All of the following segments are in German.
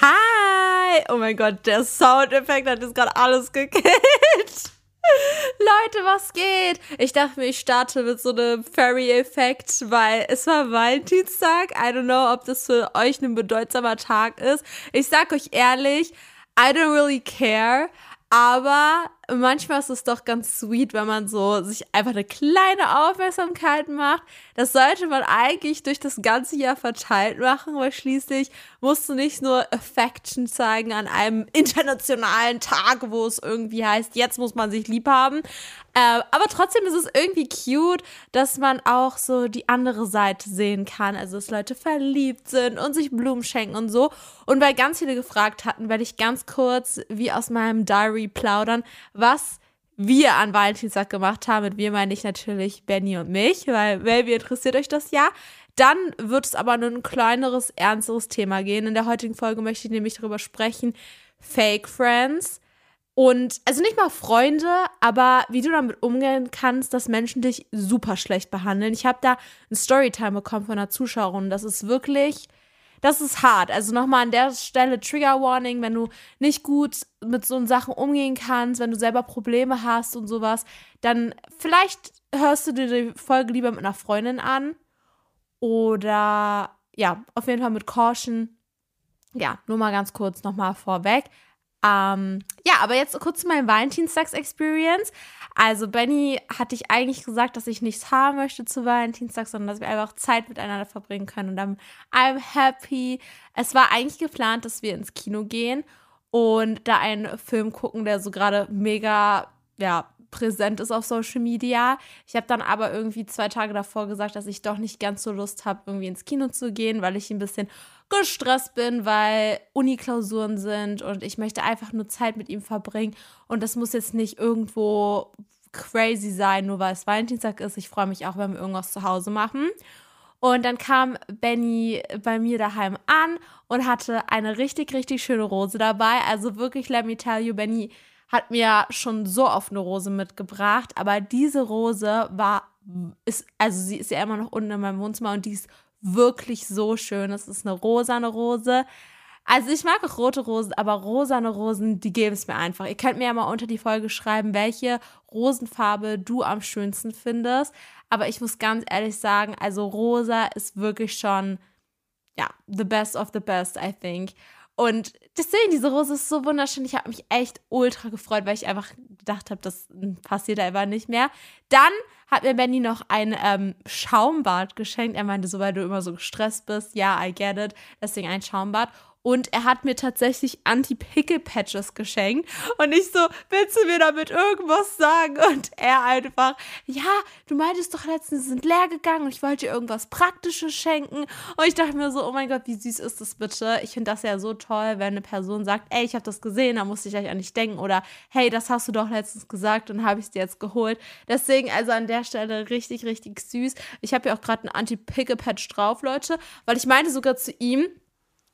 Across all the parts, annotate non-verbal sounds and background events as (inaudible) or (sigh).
Hi! Oh mein Gott, der Soundeffekt hat jetzt gerade alles gekillt. (laughs) Leute, was geht? Ich dachte mir, ich starte mit so einem Fairy-Effekt, weil es war Valentinstag. I don't know, ob das für euch ein bedeutsamer Tag ist. Ich sag euch ehrlich, I don't really care. Aber manchmal ist es doch ganz sweet, wenn man so sich einfach eine kleine Aufmerksamkeit macht. Das sollte man eigentlich durch das ganze Jahr verteilt machen, weil schließlich musst du nicht nur Affection zeigen an einem internationalen Tag, wo es irgendwie heißt, jetzt muss man sich lieb haben. Äh, aber trotzdem ist es irgendwie cute, dass man auch so die andere Seite sehen kann. Also, dass Leute verliebt sind und sich Blumen schenken und so. Und weil ganz viele gefragt hatten, werde ich ganz kurz wie aus meinem Diary plaudern, was wir an Valentinstag gemacht haben. Mit wir meine ich natürlich Benny und mich, weil, maybe interessiert euch das ja. Dann wird es aber nur ein kleineres, ernsteres Thema gehen. In der heutigen Folge möchte ich nämlich darüber sprechen, Fake Friends. Und also nicht mal Freunde, aber wie du damit umgehen kannst, dass Menschen dich super schlecht behandeln. Ich habe da ein Storytime bekommen von einer Zuschauerin. Das ist wirklich, das ist hart. Also nochmal an der Stelle Trigger Warning, wenn du nicht gut mit so Sachen umgehen kannst, wenn du selber Probleme hast und sowas, dann vielleicht hörst du dir die Folge lieber mit einer Freundin an. Oder ja, auf jeden Fall mit Caution. Ja, nur mal ganz kurz nochmal vorweg. Ähm, ja, aber jetzt kurz zu meinem Valentinstags-Experience. Also, Benny hatte ich eigentlich gesagt, dass ich nichts haben möchte zu Valentinstag, sondern dass wir einfach Zeit miteinander verbringen können. Und dann, I'm happy. Es war eigentlich geplant, dass wir ins Kino gehen und da einen Film gucken, der so gerade mega, ja, präsent ist auf Social Media. Ich habe dann aber irgendwie zwei Tage davor gesagt, dass ich doch nicht ganz so Lust habe, irgendwie ins Kino zu gehen, weil ich ein bisschen gestresst bin, weil Uni-Klausuren sind und ich möchte einfach nur Zeit mit ihm verbringen. Und das muss jetzt nicht irgendwo crazy sein, nur weil es Valentinstag ist. Ich freue mich auch, wenn wir irgendwas zu Hause machen. Und dann kam Benny bei mir daheim an und hatte eine richtig, richtig schöne Rose dabei. Also wirklich, let me tell you, Benny hat mir schon so oft eine Rose mitgebracht, aber diese Rose war, ist, also sie ist ja immer noch unten in meinem Wohnzimmer und die ist wirklich so schön. Es ist eine rosane Rose. Also ich mag auch rote Rosen, aber rosane Rosen, die geben es mir einfach. Ihr könnt mir ja mal unter die Folge schreiben, welche Rosenfarbe du am schönsten findest. Aber ich muss ganz ehrlich sagen, also rosa ist wirklich schon, ja, the best of the best, I think. Und deswegen, diese Rose ist so wunderschön. Ich habe mich echt ultra gefreut, weil ich einfach gedacht habe, das passiert einfach nicht mehr. Dann hat mir Benny noch ein ähm, Schaumbad geschenkt. Er meinte so, weil du immer so gestresst bist. Ja, I get it. Deswegen ein Schaumbad. Und er hat mir tatsächlich Anti-Pickle-Patches geschenkt. Und ich so, willst du mir damit irgendwas sagen? Und er einfach, ja, du meintest doch letztens, sie sind leer gegangen und ich wollte dir irgendwas Praktisches schenken. Und ich dachte mir so, oh mein Gott, wie süß ist das bitte? Ich finde das ja so toll, wenn eine Person sagt, ey, ich habe das gesehen, da musste ich euch an nicht denken. Oder, hey, das hast du doch letztens gesagt und habe ich es dir jetzt geholt. Deswegen also an der Stelle richtig, richtig süß. Ich habe ja auch gerade ein Anti-Pickle-Patch drauf, Leute, weil ich meinte sogar zu ihm,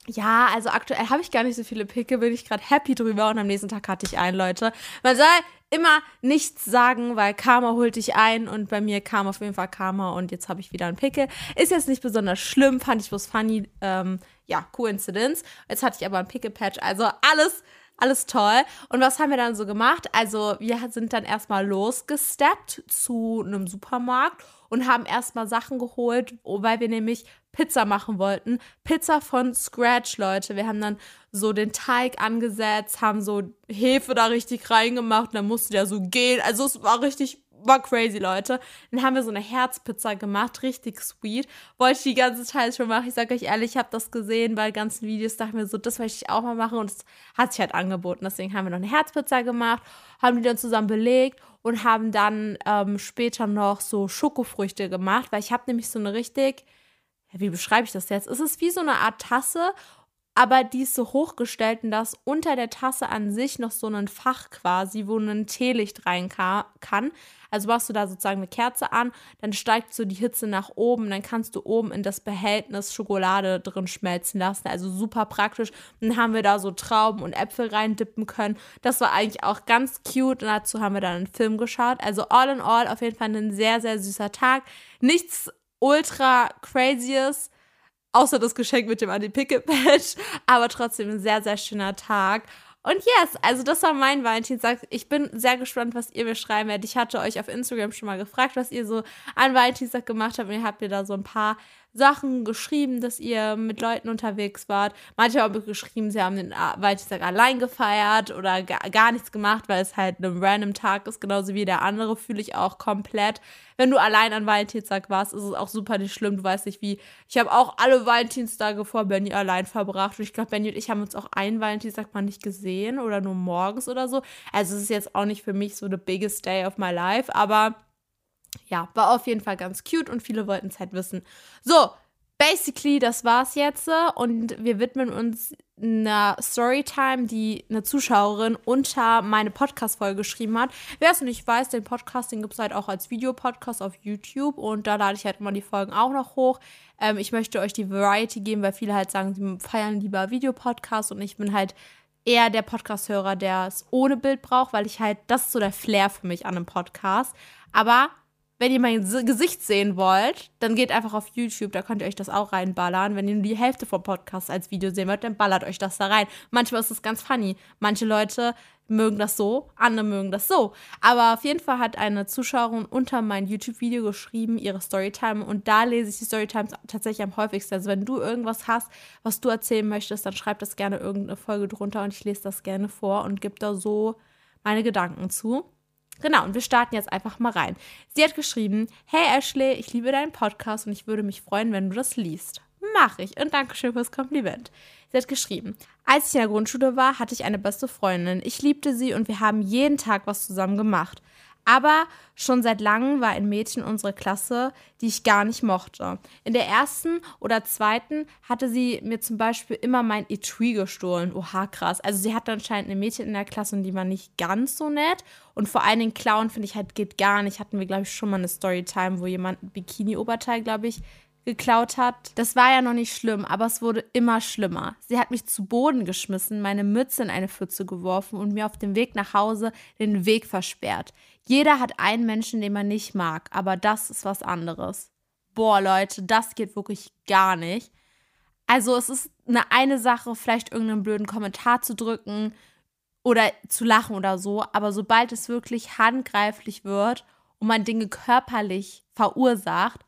ja, also aktuell habe ich gar nicht so viele Picke, bin ich gerade happy drüber und am nächsten Tag hatte ich einen, Leute. Man soll immer nichts sagen, weil Karma holt dich ein und bei mir kam auf jeden Fall Karma und jetzt habe ich wieder einen Pickel. Ist jetzt nicht besonders schlimm, fand ich bloß funny. Ähm, ja, Coincidence. Jetzt hatte ich aber einen Pickel-Patch, also alles alles toll. Und was haben wir dann so gemacht? Also, wir sind dann erstmal losgesteppt zu einem Supermarkt und haben erstmal Sachen geholt, weil wir nämlich Pizza machen wollten. Pizza von Scratch, Leute. Wir haben dann so den Teig angesetzt, haben so Hefe da richtig reingemacht und dann musste der so gehen. Also es war richtig war crazy, Leute. Dann haben wir so eine Herzpizza gemacht, richtig sweet. Wollte ich die ganze Zeit schon machen. Ich sage euch ehrlich, ich habe das gesehen bei ganzen Videos, dachte mir so, das möchte ich auch mal machen und es hat sich halt angeboten. Deswegen haben wir noch eine Herzpizza gemacht, haben die dann zusammen belegt und haben dann ähm, später noch so Schokofrüchte gemacht, weil ich habe nämlich so eine richtig, wie beschreibe ich das jetzt? Es ist wie so eine Art Tasse aber die ist so hochgestellt und da ist unter der Tasse an sich noch so ein Fach quasi, wo ein Teelicht rein kann. Also machst du da sozusagen eine Kerze an, dann steigt so die Hitze nach oben, dann kannst du oben in das Behältnis Schokolade drin schmelzen lassen. Also super praktisch. dann haben wir da so Trauben und Äpfel reindippen können. Das war eigentlich auch ganz cute und dazu haben wir dann einen Film geschaut. Also all in all auf jeden Fall ein sehr, sehr süßer Tag. Nichts ultra crazyes außer das Geschenk mit dem Anti-Picket-Patch, aber trotzdem ein sehr, sehr schöner Tag. Und yes, also das war mein Valentinstag. Ich bin sehr gespannt, was ihr mir schreiben werdet. Ich hatte euch auf Instagram schon mal gefragt, was ihr so an Valentinstag gemacht habt. Und ihr habt mir da so ein paar Sachen geschrieben, dass ihr mit Leuten unterwegs wart. Manche haben geschrieben, sie haben den Valentinstag allein gefeiert oder gar, gar nichts gemacht, weil es halt ein random Tag ist, genauso wie der andere, fühle ich auch komplett. Wenn du allein an Valentinstag warst, ist es auch super nicht schlimm. Du weißt nicht wie. Ich habe auch alle Valentinstage vor Benny allein verbracht. Und ich glaube, Benny und ich haben uns auch einen Valentinstag mal nicht gesehen oder nur morgens oder so. Also es ist jetzt auch nicht für mich so the biggest day of my life, aber ja, war auf jeden Fall ganz cute und viele wollten es halt wissen. So, basically, das war's jetzt und wir widmen uns einer Storytime, die eine Zuschauerin unter meine Podcast-Folge geschrieben hat. Wer es nicht weiß, den Podcast, den gibt es halt auch als Videopodcast auf YouTube und da lade ich halt immer die Folgen auch noch hoch. Ähm, ich möchte euch die Variety geben, weil viele halt sagen, sie feiern lieber Videopodcasts und ich bin halt eher der Podcast-Hörer, der es ohne Bild braucht, weil ich halt, das ist so der Flair für mich an einem Podcast. Aber wenn ihr mein Gesicht sehen wollt, dann geht einfach auf YouTube, da könnt ihr euch das auch reinballern. Wenn ihr nur die Hälfte vom Podcast als Video sehen wollt, dann ballert euch das da rein. Manchmal ist es ganz funny. Manche Leute mögen das so, andere mögen das so. Aber auf jeden Fall hat eine Zuschauerin unter mein YouTube-Video geschrieben, ihre Storytime. Und da lese ich die Storytimes tatsächlich am häufigsten. Also wenn du irgendwas hast, was du erzählen möchtest, dann schreib das gerne irgendeine Folge drunter und ich lese das gerne vor und gebe da so meine Gedanken zu. Genau, und wir starten jetzt einfach mal rein. Sie hat geschrieben: Hey Ashley, ich liebe deinen Podcast und ich würde mich freuen, wenn du das liest. Mach ich und Dankeschön fürs Kompliment. Sie hat geschrieben: Als ich in der Grundschule war, hatte ich eine beste Freundin. Ich liebte sie und wir haben jeden Tag was zusammen gemacht. Aber schon seit langem war ein Mädchen unserer Klasse, die ich gar nicht mochte. In der ersten oder zweiten hatte sie mir zum Beispiel immer mein Etui gestohlen. Oha, krass. Also sie hatte anscheinend ein Mädchen in der Klasse und die war nicht ganz so nett. Und vor allen Dingen Clown finde ich halt geht gar nicht. Hatten wir, glaube ich, schon mal eine Storytime, wo jemand ein Bikini-Oberteil, glaube ich, geklaut hat. Das war ja noch nicht schlimm, aber es wurde immer schlimmer. Sie hat mich zu Boden geschmissen, meine Mütze in eine Pfütze geworfen und mir auf dem Weg nach Hause den Weg versperrt. Jeder hat einen Menschen, den man nicht mag, aber das ist was anderes. Boah, Leute, das geht wirklich gar nicht. Also es ist eine eine Sache, vielleicht irgendeinen blöden Kommentar zu drücken oder zu lachen oder so, aber sobald es wirklich handgreiflich wird und man Dinge körperlich verursacht,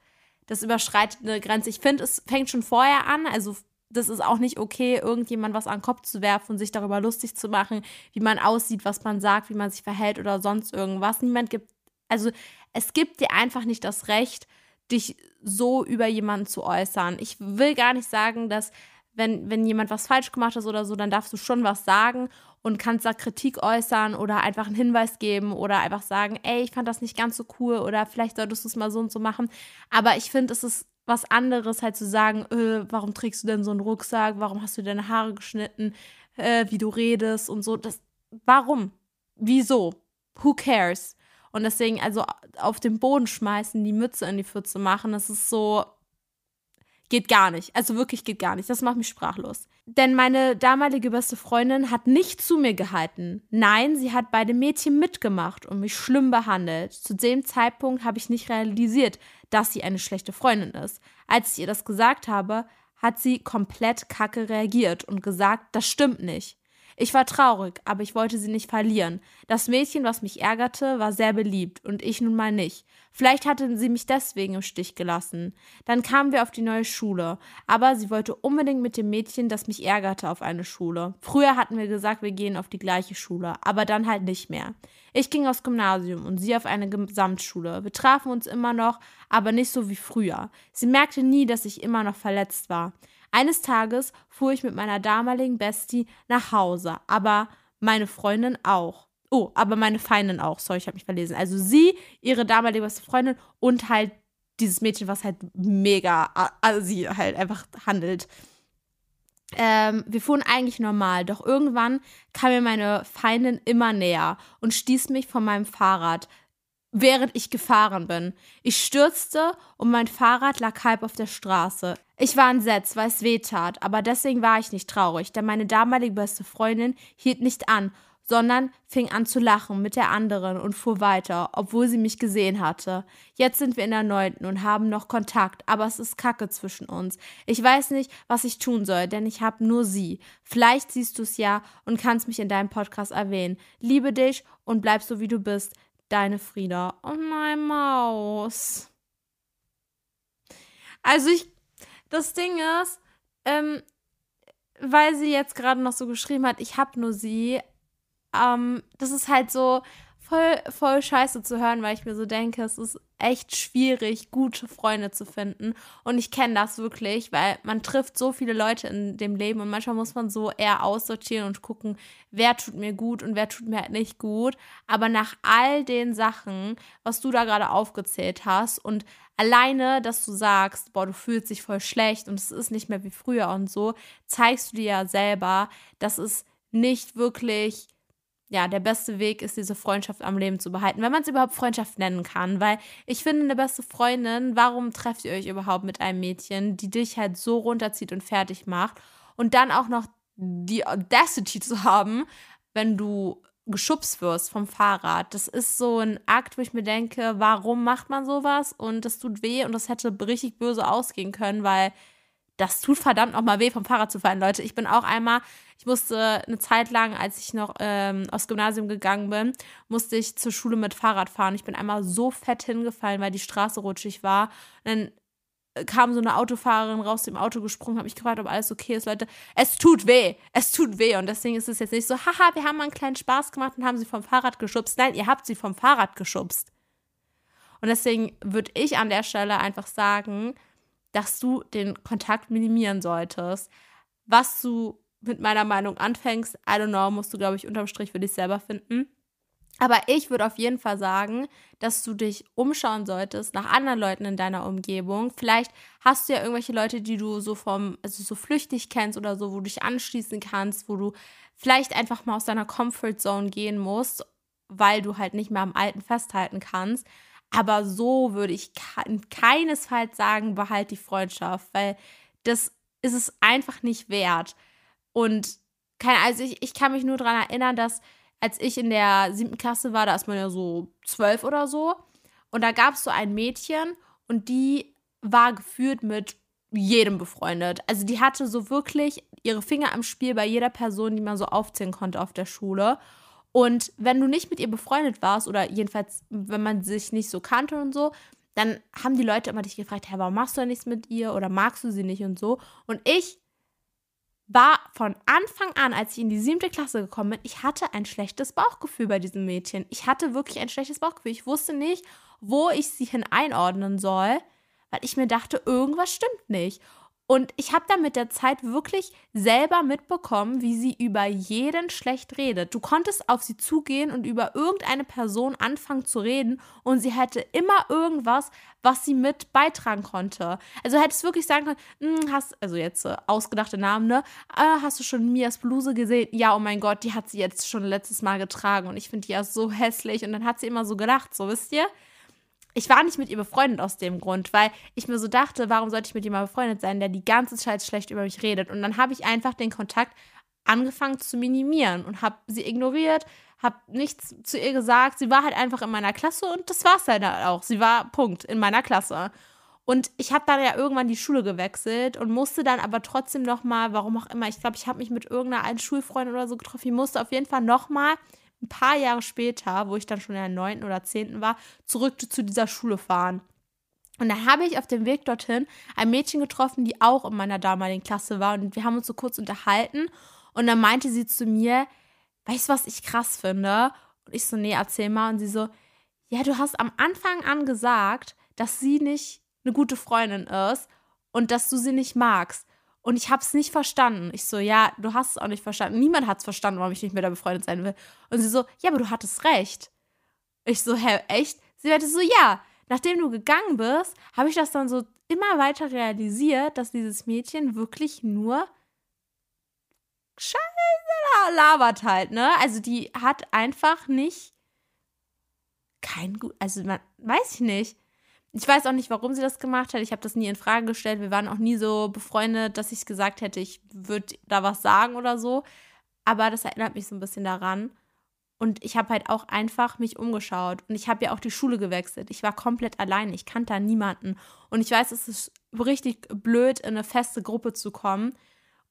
das überschreitet eine Grenze. Ich finde, es fängt schon vorher an. Also, das ist auch nicht okay, irgendjemand was an den Kopf zu werfen und sich darüber lustig zu machen, wie man aussieht, was man sagt, wie man sich verhält oder sonst irgendwas. Niemand gibt, also, es gibt dir einfach nicht das Recht, dich so über jemanden zu äußern. Ich will gar nicht sagen, dass wenn, wenn jemand was falsch gemacht hat oder so, dann darfst du schon was sagen und kannst da Kritik äußern oder einfach einen Hinweis geben oder einfach sagen, ey, ich fand das nicht ganz so cool oder vielleicht solltest du es mal so und so machen. Aber ich finde, es ist was anderes, halt zu sagen, äh, warum trägst du denn so einen Rucksack, warum hast du deine Haare geschnitten, äh, wie du redest und so. Das, warum? Wieso? Who cares? Und deswegen, also auf den Boden schmeißen, die Mütze in die Pfütze machen, das ist so, Geht gar nicht. Also wirklich geht gar nicht. Das macht mich sprachlos. Denn meine damalige beste Freundin hat nicht zu mir gehalten. Nein, sie hat bei dem Mädchen mitgemacht und mich schlimm behandelt. Zu dem Zeitpunkt habe ich nicht realisiert, dass sie eine schlechte Freundin ist. Als ich ihr das gesagt habe, hat sie komplett kacke reagiert und gesagt, das stimmt nicht. Ich war traurig, aber ich wollte sie nicht verlieren. Das Mädchen, was mich ärgerte, war sehr beliebt und ich nun mal nicht. Vielleicht hatte sie mich deswegen im Stich gelassen. Dann kamen wir auf die neue Schule, aber sie wollte unbedingt mit dem Mädchen, das mich ärgerte, auf eine Schule. Früher hatten wir gesagt, wir gehen auf die gleiche Schule, aber dann halt nicht mehr. Ich ging aufs Gymnasium und sie auf eine Gesamtschule. Wir trafen uns immer noch, aber nicht so wie früher. Sie merkte nie, dass ich immer noch verletzt war. Eines Tages fuhr ich mit meiner damaligen Bestie nach Hause, aber meine Freundin auch. Oh, aber meine Feindin auch. Sorry, ich habe mich verlesen. Also sie, ihre damalige beste Freundin und halt dieses Mädchen, was halt mega, also sie halt einfach handelt. Ähm, wir fuhren eigentlich normal, doch irgendwann kam mir meine Feindin immer näher und stieß mich von meinem Fahrrad, während ich gefahren bin. Ich stürzte und mein Fahrrad lag halb auf der Straße. Ich war entsetzt, weil es weh tat, aber deswegen war ich nicht traurig, denn meine damalige beste Freundin hielt nicht an sondern fing an zu lachen mit der anderen und fuhr weiter, obwohl sie mich gesehen hatte. Jetzt sind wir in der neunten und haben noch Kontakt, aber es ist Kacke zwischen uns. Ich weiß nicht, was ich tun soll, denn ich habe nur sie. Vielleicht siehst du es ja und kannst mich in deinem Podcast erwähnen. Liebe dich und bleib so wie du bist. Deine Frieda. Oh nein, Maus. Also ich, das Ding ist, ähm, weil sie jetzt gerade noch so geschrieben hat, ich habe nur sie, ähm, das ist halt so voll, voll scheiße zu hören, weil ich mir so denke, es ist echt schwierig, gute Freunde zu finden. Und ich kenne das wirklich, weil man trifft so viele Leute in dem Leben und manchmal muss man so eher aussortieren und gucken, wer tut mir gut und wer tut mir halt nicht gut. Aber nach all den Sachen, was du da gerade aufgezählt hast und alleine, dass du sagst, boah, du fühlst dich voll schlecht und es ist nicht mehr wie früher und so, zeigst du dir ja selber, dass es nicht wirklich ja, der beste Weg ist, diese Freundschaft am Leben zu behalten, wenn man es überhaupt Freundschaft nennen kann. Weil ich finde, eine beste Freundin, warum trefft ihr euch überhaupt mit einem Mädchen, die dich halt so runterzieht und fertig macht und dann auch noch die Audacity zu haben, wenn du geschubst wirst vom Fahrrad. Das ist so ein Akt, wo ich mir denke, warum macht man sowas? Und das tut weh und das hätte richtig böse ausgehen können, weil das tut verdammt nochmal weh, vom Fahrrad zu fallen, Leute. Ich bin auch einmal, ich musste eine Zeit lang, als ich noch ähm, aufs Gymnasium gegangen bin, musste ich zur Schule mit Fahrrad fahren. Ich bin einmal so fett hingefallen, weil die Straße rutschig war. Und dann äh, kam so eine Autofahrerin raus dem Auto gesprungen, habe mich gefragt, ob alles okay ist, Leute. Es tut weh, es tut weh und deswegen ist es jetzt nicht so, haha, wir haben mal einen kleinen Spaß gemacht und haben sie vom Fahrrad geschubst. Nein, ihr habt sie vom Fahrrad geschubst. Und deswegen würde ich an der Stelle einfach sagen, dass du den Kontakt minimieren solltest. Was du mit meiner Meinung anfängst, I don't know, musst du, glaube ich, unterm Strich für dich selber finden. Aber ich würde auf jeden Fall sagen, dass du dich umschauen solltest nach anderen Leuten in deiner Umgebung. Vielleicht hast du ja irgendwelche Leute, die du so vom, also so flüchtig kennst oder so, wo du dich anschließen kannst, wo du vielleicht einfach mal aus deiner Comfortzone gehen musst, weil du halt nicht mehr am Alten festhalten kannst. Aber so würde ich keinesfalls sagen, behalt die Freundschaft, weil das ist es einfach nicht wert. Und keine, also ich, ich kann mich nur daran erinnern, dass als ich in der siebten Klasse war, da ist man ja so zwölf oder so. Und da gab es so ein Mädchen und die war geführt mit jedem befreundet. Also die hatte so wirklich ihre Finger am Spiel bei jeder Person, die man so aufzählen konnte auf der Schule. Und wenn du nicht mit ihr befreundet warst oder jedenfalls, wenn man sich nicht so kannte und so, dann haben die Leute immer dich gefragt, hey, warum machst du nichts mit ihr oder magst du sie nicht und so. Und ich war von Anfang an, als ich in die siebte Klasse gekommen bin, ich hatte ein schlechtes Bauchgefühl bei diesem Mädchen. Ich hatte wirklich ein schlechtes Bauchgefühl. Ich wusste nicht, wo ich sie hin einordnen soll, weil ich mir dachte, irgendwas stimmt nicht. Und ich habe dann mit der Zeit wirklich selber mitbekommen, wie sie über jeden schlecht redet. Du konntest auf sie zugehen und über irgendeine Person anfangen zu reden und sie hätte immer irgendwas, was sie mit beitragen konnte. Also hättest du wirklich sagen können, hm, hast, also jetzt äh, ausgedachte Namen, ne? Äh, hast du schon Mias Bluse gesehen? Ja, oh mein Gott, die hat sie jetzt schon letztes Mal getragen und ich finde die ja so hässlich. Und dann hat sie immer so gelacht, so wisst ihr? Ich war nicht mit ihr befreundet aus dem Grund, weil ich mir so dachte, warum sollte ich mit jemandem befreundet sein, der die ganze Zeit schlecht über mich redet? Und dann habe ich einfach den Kontakt angefangen zu minimieren und habe sie ignoriert, habe nichts zu ihr gesagt. Sie war halt einfach in meiner Klasse und das war es halt auch. Sie war Punkt in meiner Klasse. Und ich habe dann ja irgendwann die Schule gewechselt und musste dann aber trotzdem noch mal, warum auch immer, ich glaube, ich habe mich mit irgendeiner alten Schulfreundin oder so getroffen. Ich musste auf jeden Fall noch mal ein paar Jahre später, wo ich dann schon in der 9. oder 10. war, zurück zu dieser Schule fahren. Und da habe ich auf dem Weg dorthin ein Mädchen getroffen, die auch in meiner damaligen Klasse war. Und wir haben uns so kurz unterhalten. Und dann meinte sie zu mir, weißt du, was ich krass finde? Und ich so, nee, erzähl mal. Und sie so, ja, du hast am Anfang an gesagt, dass sie nicht eine gute Freundin ist und dass du sie nicht magst. Und ich habe es nicht verstanden. Ich so, ja, du hast es auch nicht verstanden. Niemand hat es verstanden, warum ich nicht mehr da befreundet sein will. Und sie so, ja, aber du hattest recht. Ich so, hä, echt? Sie meinte so, ja, nachdem du gegangen bist, habe ich das dann so immer weiter realisiert, dass dieses Mädchen wirklich nur Scheiße labert halt, ne? Also die hat einfach nicht kein gut, also man weiß ich nicht. Ich weiß auch nicht, warum sie das gemacht hat. Ich habe das nie in Frage gestellt. Wir waren auch nie so befreundet, dass ich gesagt hätte, ich würde da was sagen oder so. Aber das erinnert mich so ein bisschen daran. Und ich habe halt auch einfach mich umgeschaut. Und ich habe ja auch die Schule gewechselt. Ich war komplett allein. Ich kannte da niemanden. Und ich weiß, es ist richtig blöd, in eine feste Gruppe zu kommen.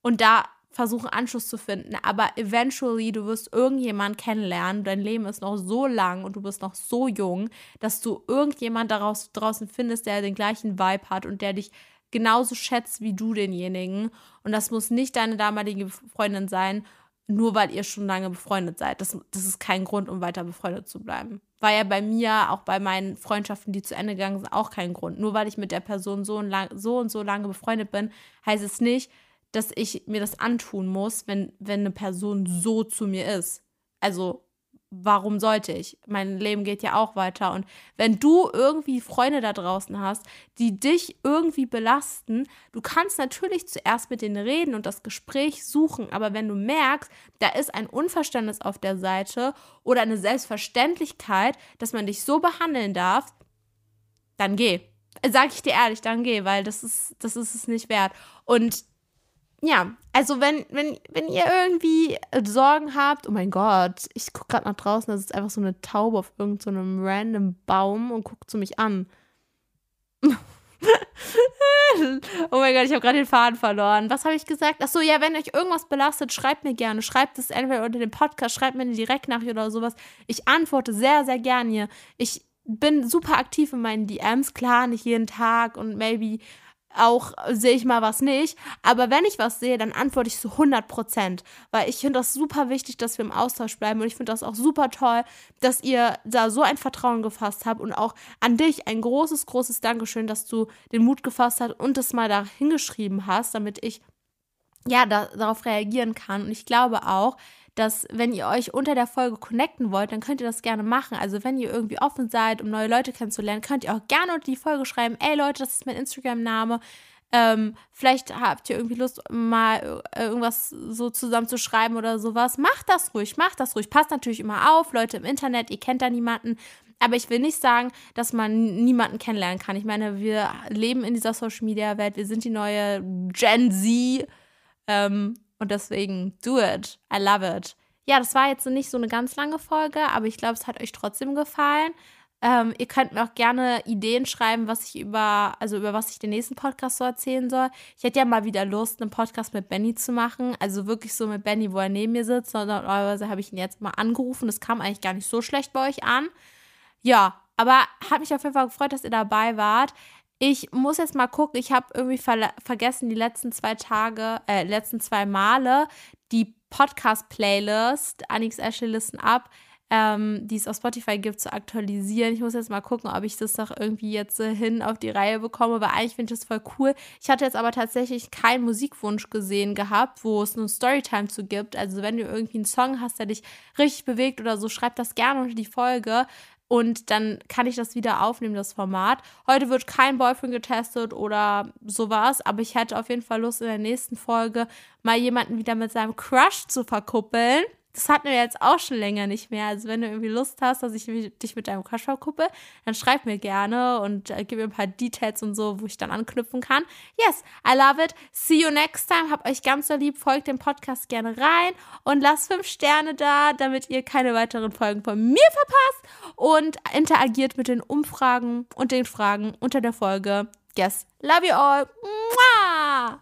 Und da versuchen, Anschluss zu finden. Aber eventually, du wirst irgendjemand kennenlernen. Dein Leben ist noch so lang und du bist noch so jung, dass du irgendjemand daraus, draußen findest, der den gleichen Vibe hat und der dich genauso schätzt wie du denjenigen. Und das muss nicht deine damalige Freundin sein, nur weil ihr schon lange befreundet seid. Das, das ist kein Grund, um weiter befreundet zu bleiben. War ja bei mir, auch bei meinen Freundschaften, die zu Ende gegangen sind, auch kein Grund. Nur weil ich mit der Person so und, lang, so, und so lange befreundet bin, heißt es nicht, dass ich mir das antun muss, wenn, wenn eine Person so zu mir ist. Also, warum sollte ich? Mein Leben geht ja auch weiter. Und wenn du irgendwie Freunde da draußen hast, die dich irgendwie belasten, du kannst natürlich zuerst mit denen reden und das Gespräch suchen. Aber wenn du merkst, da ist ein Unverständnis auf der Seite oder eine Selbstverständlichkeit, dass man dich so behandeln darf, dann geh. Sag ich dir ehrlich, dann geh, weil das ist, das ist es nicht wert. Und ja, also wenn, wenn, wenn ihr irgendwie Sorgen habt, oh mein Gott, ich gucke gerade nach draußen, das ist einfach so eine Taube auf irgendeinem so random Baum und guckt zu mich an. (laughs) oh mein Gott, ich habe gerade den Faden verloren. Was habe ich gesagt? Achso, ja, wenn euch irgendwas belastet, schreibt mir gerne. Schreibt es entweder unter dem Podcast, schreibt mir eine Direktnachricht oder sowas. Ich antworte sehr, sehr gerne. Ich bin super aktiv in meinen DMs, klar, nicht jeden Tag und maybe auch sehe ich mal was nicht. Aber wenn ich was sehe, dann antworte ich zu 100 Prozent. Weil ich finde das super wichtig, dass wir im Austausch bleiben. Und ich finde das auch super toll, dass ihr da so ein Vertrauen gefasst habt. Und auch an dich ein großes, großes Dankeschön, dass du den Mut gefasst hast und das mal da hingeschrieben hast, damit ich ja da, darauf reagieren kann. Und ich glaube auch, dass wenn ihr euch unter der Folge connecten wollt, dann könnt ihr das gerne machen. Also wenn ihr irgendwie offen seid, um neue Leute kennenzulernen, könnt ihr auch gerne unter die Folge schreiben, ey Leute, das ist mein Instagram-Name. Ähm, vielleicht habt ihr irgendwie Lust, mal äh, irgendwas so zusammen zu schreiben oder sowas. Macht das ruhig, macht das ruhig. Passt natürlich immer auf, Leute im Internet, ihr kennt da niemanden. Aber ich will nicht sagen, dass man niemanden kennenlernen kann. Ich meine, wir leben in dieser Social Media Welt, wir sind die neue Gen Z. Ähm, und deswegen, do it. I love it. Ja, das war jetzt nicht so eine ganz lange Folge, aber ich glaube, es hat euch trotzdem gefallen. Ähm, ihr könnt mir auch gerne Ideen schreiben, was ich über, also über was ich den nächsten Podcast so erzählen soll. Ich hätte ja mal wieder Lust, einen Podcast mit Benny zu machen. Also wirklich so mit Benny, wo er neben mir sitzt. Sondern normalerweise habe ich ihn jetzt mal angerufen. Das kam eigentlich gar nicht so schlecht bei euch an. Ja, aber hat mich auf jeden Fall gefreut, dass ihr dabei wart. Ich muss jetzt mal gucken, ich habe irgendwie ver vergessen, die letzten zwei Tage, äh, letzten zwei Male die Podcast-Playlist, Anix Ashley Listen Up, ähm, die es auf Spotify gibt, zu aktualisieren. Ich muss jetzt mal gucken, ob ich das doch irgendwie jetzt äh, hin auf die Reihe bekomme, weil eigentlich finde ich das voll cool. Ich hatte jetzt aber tatsächlich keinen Musikwunsch gesehen gehabt, wo es eine Storytime zu gibt. Also wenn du irgendwie einen Song hast, der dich richtig bewegt oder so, schreib das gerne unter die Folge und dann kann ich das wieder aufnehmen, das Format. Heute wird kein Boyfriend getestet oder sowas, aber ich hätte auf jeden Fall Lust, in der nächsten Folge mal jemanden wieder mit seinem Crush zu verkuppeln. Das hatten wir jetzt auch schon länger nicht mehr. Also wenn du irgendwie Lust hast, dass ich dich mit deinem Crush verkuppel, dann schreib mir gerne und äh, gib mir ein paar Details und so, wo ich dann anknüpfen kann. Yes, I love it. See you next time. Hab euch ganz so lieb. Folgt dem Podcast gerne rein und lasst fünf Sterne da, damit ihr keine weiteren Folgen von mir verpasst und interagiert mit den Umfragen und den Fragen unter der Folge. Yes. Love you all. Mwah!